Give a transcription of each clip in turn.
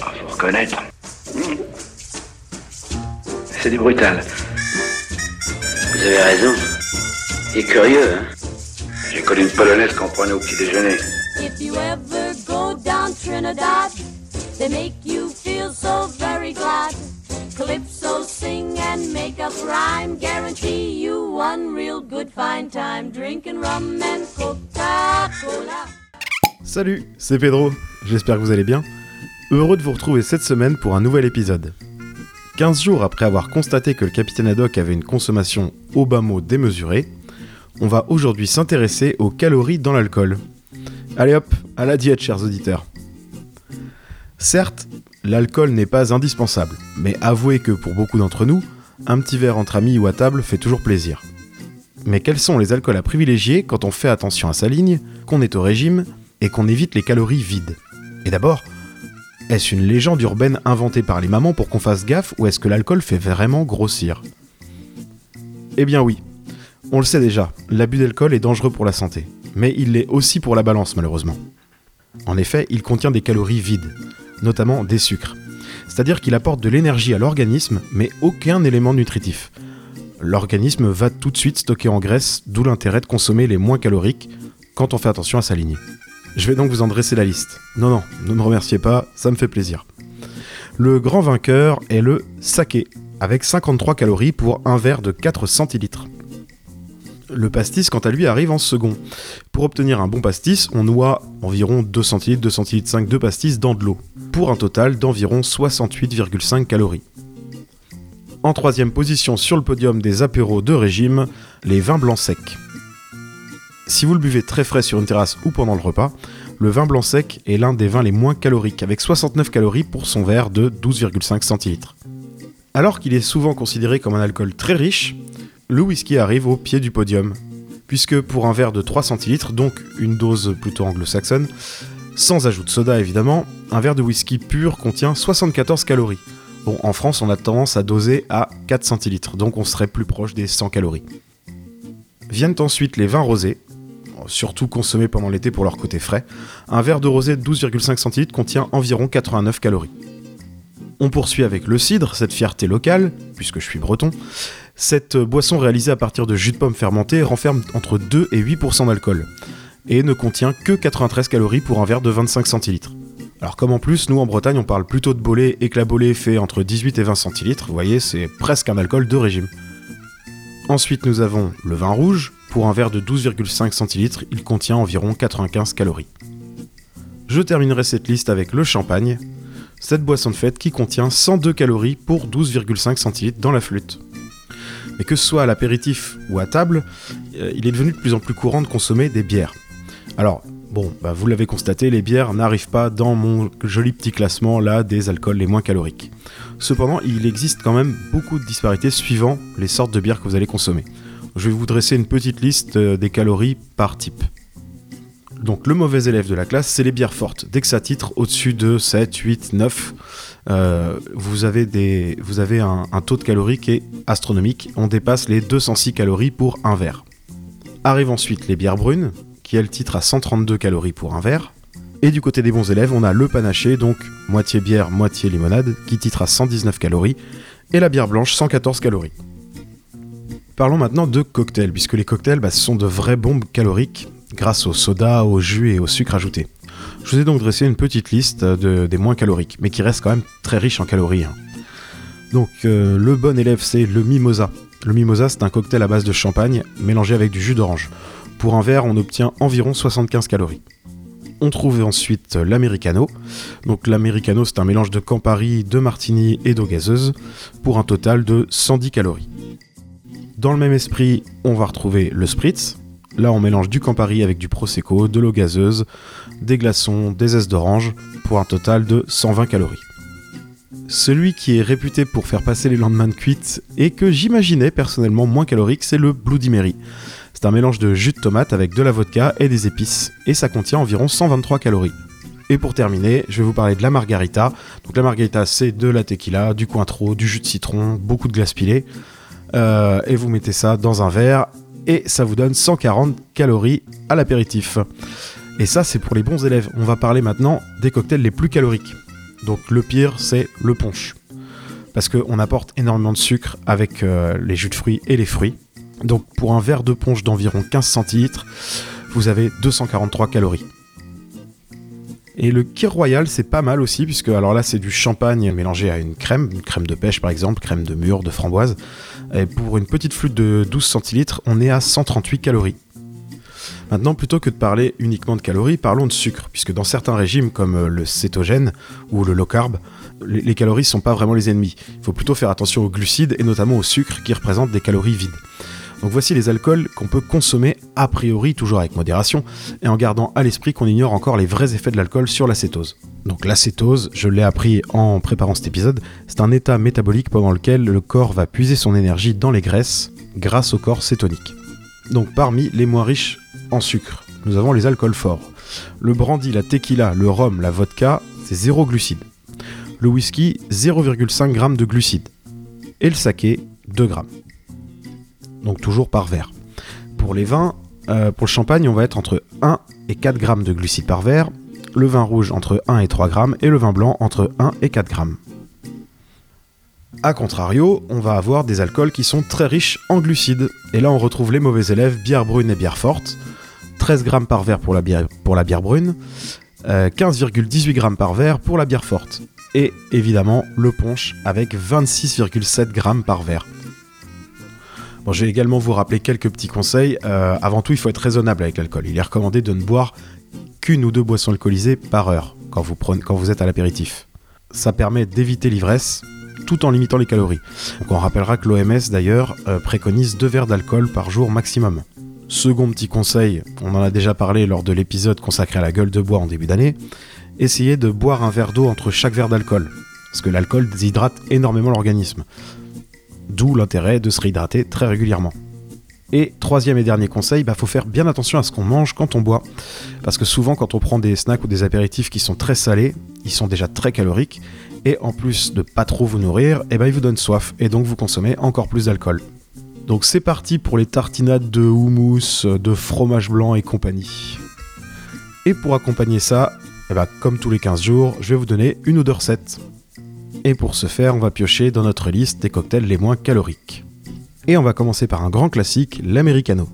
Ah, faut reconnaître. C'est du brutal. Vous avez raison. Il est curieux, hein J'ai connu une polonaise qu'on prenait au petit déjeuner. If you ever go down Trinidad, they make you feel so very glad. Calypso sing and make up rhyme, guarantee you one real good fine time drinking rum and Coca-Cola. Salut, c'est Pedro, j'espère que vous allez bien. Heureux de vous retrouver cette semaine pour un nouvel épisode. 15 jours après avoir constaté que le capitaine Haddock avait une consommation au bas démesurée, on va aujourd'hui s'intéresser aux calories dans l'alcool. Allez hop, à la diète chers auditeurs. Certes, l'alcool n'est pas indispensable, mais avouez que pour beaucoup d'entre nous, un petit verre entre amis ou à table fait toujours plaisir. Mais quels sont les alcools à privilégier quand on fait attention à sa ligne, qu'on est au régime et qu'on évite les calories vides? Et d'abord, est-ce une légende urbaine inventée par les mamans pour qu'on fasse gaffe ou est-ce que l'alcool fait vraiment grossir? Eh bien oui, on le sait déjà, l'abus d'alcool est dangereux pour la santé, mais il l'est aussi pour la balance malheureusement. En effet, il contient des calories vides, notamment des sucres. C'est-à-dire qu'il apporte de l'énergie à l'organisme, mais aucun élément nutritif. L'organisme va tout de suite stocker en graisse, d'où l'intérêt de consommer les moins caloriques quand on fait attention à sa ligne. Je vais donc vous en dresser la liste. Non, non, ne me remerciez pas, ça me fait plaisir. Le grand vainqueur est le saké, avec 53 calories pour un verre de 4 centilitres. Le pastis, quant à lui, arrive en second. Pour obtenir un bon pastis, on noie environ 2 centilitres, 2 centilitres 5 de pastis dans de l'eau, pour un total d'environ 68,5 calories. En troisième position sur le podium des apéros de régime, les vins blancs secs. Si vous le buvez très frais sur une terrasse ou pendant le repas, le vin blanc sec est l'un des vins les moins caloriques, avec 69 calories pour son verre de 12,5 centilitres. Alors qu'il est souvent considéré comme un alcool très riche, le whisky arrive au pied du podium, puisque pour un verre de 3 centilitres, donc une dose plutôt anglo-saxonne, sans ajout de soda évidemment, un verre de whisky pur contient 74 calories. Bon, en France, on a tendance à doser à 4 centilitres, donc on serait plus proche des 100 calories. Viennent ensuite les vins rosés, surtout consommés pendant l'été pour leur côté frais. Un verre de rosé de 12,5 centilitres contient environ 89 calories. On poursuit avec le cidre, cette fierté locale, puisque je suis breton. Cette boisson réalisée à partir de jus de pomme fermenté renferme entre 2 et 8% d'alcool, et ne contient que 93 calories pour un verre de 25 centilitres. Alors comme en plus, nous en Bretagne on parle plutôt de bolé et que la bolée fait entre 18 et 20 centilitres, vous voyez c'est presque un alcool de régime. Ensuite nous avons le vin rouge, pour un verre de 12,5 centilitres, il contient environ 95 calories. Je terminerai cette liste avec le champagne, cette boisson de fête qui contient 102 calories pour 12,5 centilitres dans la flûte. Mais que ce soit à l'apéritif ou à table, euh, il est devenu de plus en plus courant de consommer des bières. Alors, bon, bah vous l'avez constaté, les bières n'arrivent pas dans mon joli petit classement là des alcools les moins caloriques. Cependant, il existe quand même beaucoup de disparités suivant les sortes de bières que vous allez consommer. Je vais vous dresser une petite liste euh, des calories par type. Donc le mauvais élève de la classe, c'est les bières fortes. Dès que ça titre au-dessus de 7, 8, 9, euh, vous avez, un, taux de calories qui est astronomique. On dépasse les 206 calories pour un verre. Arrivent ensuite les bières brunes, qui elles titrent à 132 calories pour un verre. Et du côté des bons élèves, on a le panaché, donc moitié bière, moitié limonade, qui titre à 119 calories, et la bière blanche, 114 calories. Parlons maintenant de cocktails, puisque les cocktails, bah, sont de vraies bombes caloriques grâce au soda, au jus et au sucre ajouté. Je vous ai donc dressé une petite liste de, des moins caloriques, mais qui restent quand même très riches en calories. hein. Donc euh, le bon élève, c'est le mimosa. Le mimosa, c'est un cocktail à base de champagne mélangé avec du jus d'orange. Pour un verre, on obtient environ 75 calories. On trouve ensuite l'americano. Donc l'americano, c'est un mélange de Campari, de martini et d'eau gazeuse pour un total de 110 calories. Dans le même esprit, on va retrouver le spritz. Là, on mélange du Campari avec du prosecco, de l'eau gazeuse, des glaçons, des zestes d'orange pour un total de 120 calories. Celui qui est réputé pour faire passer les lendemains de cuite et que j'imaginais personnellement moins calorique, c'est le Bloody Mary. C'est un mélange de jus de tomate avec de la vodka et des épices, et ça contient environ 123 calories. Et pour terminer, je vais vous parler de la margarita. Donc la margarita, c'est de la tequila, du cointreau, du jus de citron, beaucoup de glace pilée. Euh, et vous mettez ça dans un verre, et ça vous donne 140 calories à l'apéritif. Et ça, c'est pour les bons élèves. On va parler maintenant des cocktails les plus caloriques. Donc le pire, c'est le punch. Parce qu'on apporte énormément de sucre avec euh, les jus de fruits et les fruits. Donc pour un verre de punch d'environ 15 centilitres, vous avez 243 calories. Et le Kir Royal, c'est pas mal aussi, puisque alors là, c'est du champagne mélangé à une crème, une crème de pêche par exemple, crème de mûre, de framboise. Et pour une petite flûte de 12 centilitres, on est à 138 calories. Maintenant, plutôt que de parler uniquement de calories, parlons de sucre, puisque dans certains régimes comme euh, le cétogène ou le low carb, les, calories sont pas vraiment les ennemis. Il faut plutôt faire attention aux glucides et notamment au sucre qui représentent des calories vides. Donc voici les alcools qu'on peut consommer a priori toujours avec modération et en gardant à l'esprit qu'on ignore encore les vrais effets de l'alcool sur l'acétose. Donc l'acétose, je l'ai appris en préparant cet épisode, c'est un état métabolique pendant lequel le corps va puiser son énergie dans les graisses grâce au corps cétonique. Donc parmi les moins riches en sucre, nous avons les alcools forts. Le brandy, la tequila, le rhum, la vodka, c'est 0 glucides. Le whisky, 0,5 g de glucides. Et le saké, 2 grammes donc toujours par verre. Pour les vins, euh, pour le champagne, on va être entre 1 et 4 grammes de glucides par verre, le vin rouge entre 1 et 3 grammes et le vin blanc entre 1 et 4 grammes. A contrario, on va avoir des alcools qui sont très riches en glucides. Et là, on retrouve les mauvais élèves, bière brune et bière forte. 13 grammes par verre pour la bière, brune, euh, 15,18 grammes par verre pour la bière forte. Et évidemment, le punch avec 26,7 grammes par verre. Je vais également vous rappeler quelques petits conseils. Euh, avant tout, il faut être raisonnable avec l'alcool. Il est recommandé de ne boire qu'une ou deux boissons alcoolisées par heure quand vous, êtes à l'apéritif. Ça permet d'éviter l'ivresse tout en limitant les calories. On rappellera que l'OMS d'ailleurs euh, préconise deux verres d'alcool par jour maximum. Second petit conseil, on en a déjà parlé lors de l'épisode consacré à la gueule de bois en début d'année, essayez de boire un verre d'eau entre chaque verre d'alcool, parce que l'alcool déshydrate énormément l'organisme. D'où l'intérêt de se réhydrater très régulièrement. Et troisième et dernier conseil, il bah, faut faire bien attention à ce qu'on mange quand on boit. Parce que souvent quand on prend des snacks ou des apéritifs qui sont très salés, ils sont déjà très caloriques, et en plus de pas trop vous nourrir, et ben ils vous donnent soif, et donc vous consommez encore plus d'alcool. Donc c'est parti pour les tartinades de houmous, de fromage blanc et compagnie. Et pour accompagner ça, et ben comme tous les 15 jours, je vais vous donner une ou deux recettes. Et pour ce faire, on va piocher dans notre liste des cocktails les moins caloriques. Et on va commencer par un grand classique, l'americano.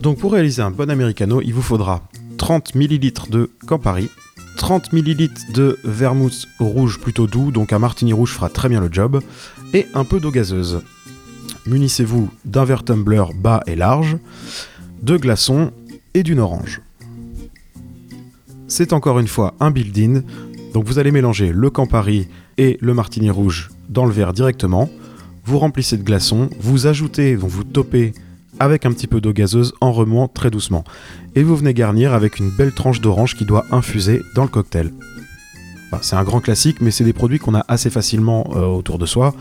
Donc pour réaliser un bon americano, il vous faudra 30 ml de Campari, 30 ml de vermouth rouge plutôt doux, donc un martini rouge fera très bien le job, et un peu d'eau gazeuse. Munissez-vous d'un verre tumbler bas et large, de glaçons et d'une orange. C'est encore une fois un build-in, donc vous allez mélanger le Campari et le martini rouge dans le verre directement. Vous remplissez de glaçons, vous ajoutez, vous topez avec un petit peu d'eau gazeuse en remuant très doucement. Et vous venez garnir avec une belle tranche d'orange qui doit infuser dans le cocktail. C'est un grand classique, mais c'est des produits qu'on a assez facilement euh, autour de soi,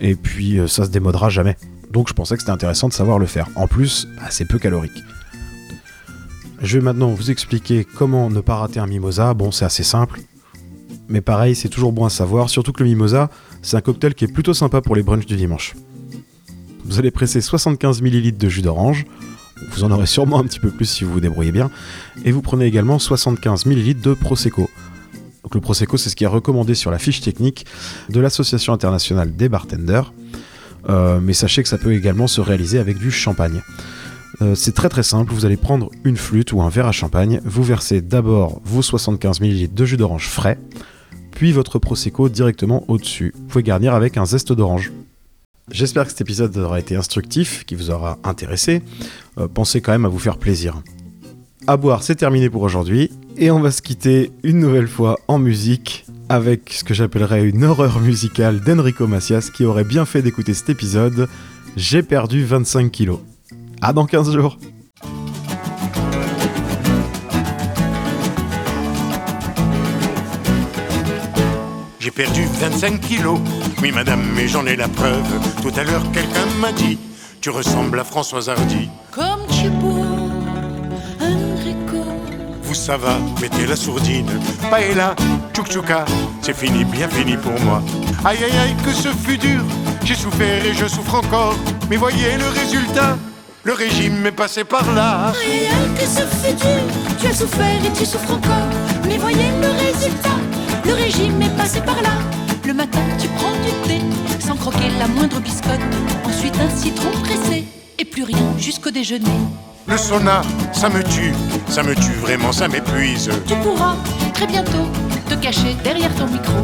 et puis euh, ça se démodera jamais. Donc je pensais que c'était intéressant de savoir le faire. En plus, c'est peu calorique. Je vais maintenant vous expliquer comment ne pas rater un mimosa. Bon, c'est assez simple. Mais pareil, c'est toujours bon à savoir, surtout que le mimosa, c'est un cocktail qui est plutôt sympa pour les brunchs du dimanche. Vous allez presser 75 ml de jus d'orange, vous en aurez sûrement un petit peu plus si vous vous débrouillez bien, et vous prenez également 75 ml de Prosecco. Donc le Prosecco, c'est ce qui est recommandé sur la fiche technique de l'Association internationale des bartenders, euh, mais sachez que ça peut également se réaliser avec du champagne. Euh, c'est très très simple, vous allez prendre une flûte ou un verre à champagne, vous versez d'abord vos 75 ml de jus d'orange frais, puis votre prosecco directement au-dessus. Vous pouvez garnir avec un zeste d'orange. J'espère que cet épisode aura été instructif, qui vous aura intéressé. Euh, pensez quand même à vous faire plaisir. À boire, c'est terminé pour aujourd'hui, et on va se quitter une nouvelle fois en musique avec ce que j'appellerais une horreur musicale d'Enrico Macias qui aurait bien fait d'écouter cet épisode. J'ai perdu 25 kilos. À dans 15 jours J'ai perdu 25 kilos. Oui, madame, mais j'en ai la preuve. Tout à l'heure, quelqu'un m'a dit Tu ressembles à Françoise Hardy. Comme tu es beau, Enrico. Vous, ça va, mettez la sourdine. Paella, tchouk-tchouka, c'est fini, bien fini pour moi. Aïe, aïe, aïe, que ce fut dur. J'ai souffert et je souffre encore. Mais voyez le résultat. Le régime est passé par là. Aïe, aïe, que ce fut dur. Tu as souffert et tu souffres encore. Mais voyez le résultat. Le régime est passé par là. Le matin, tu prends du thé, sans croquer la moindre biscotte. Ensuite, un citron pressé, et plus rien jusqu'au déjeuner. Le sauna, ça me tue, ça me tue vraiment, ça m'épuise. Tu pourras très bientôt te cacher derrière ton micro.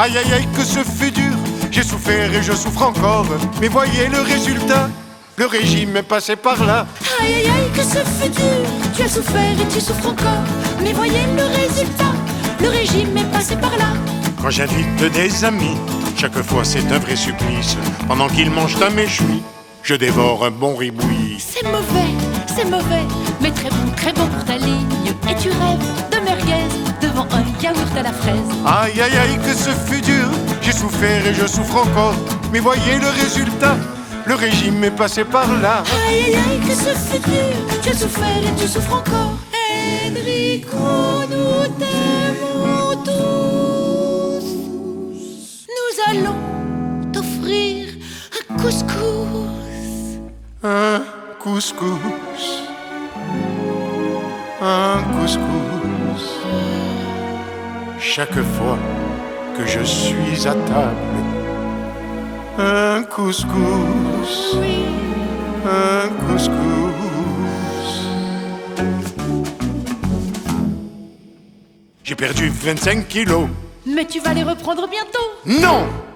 Aïe aïe aïe, que ce fut dur, j'ai souffert et je souffre encore. Mais voyez le résultat, le régime est passé par là. Aïe aïe aïe, que ce fut dur. Tu as souffert et tu souffres encore. Mais voyez le résultat. Le régime est passé par là. Quand j'invite des amis, chaque fois c'est un vrai supplice. Pendant qu'ils mangent à mes chevilles, je dévore un bon ribouillis. C'est mauvais, c'est mauvais. Mais très bon, très bon pour ta ligne. Et tu rêves de merguez devant un yaourt à la fraise. Aïe aïe aïe, que ce fut dur, j'ai souffert et je souffre encore. Mais voyez le résultat, le régime est passé par là. Aïe aïe aïe, que ce fut dur. Tu as souffert et tu souffres encore. Enrico, nous couscous, un couscous. Chaque fois que je suis à table, un couscous, un couscous. J'ai perdu 25 kilos. Mais tu vas les reprendre bientôt. Non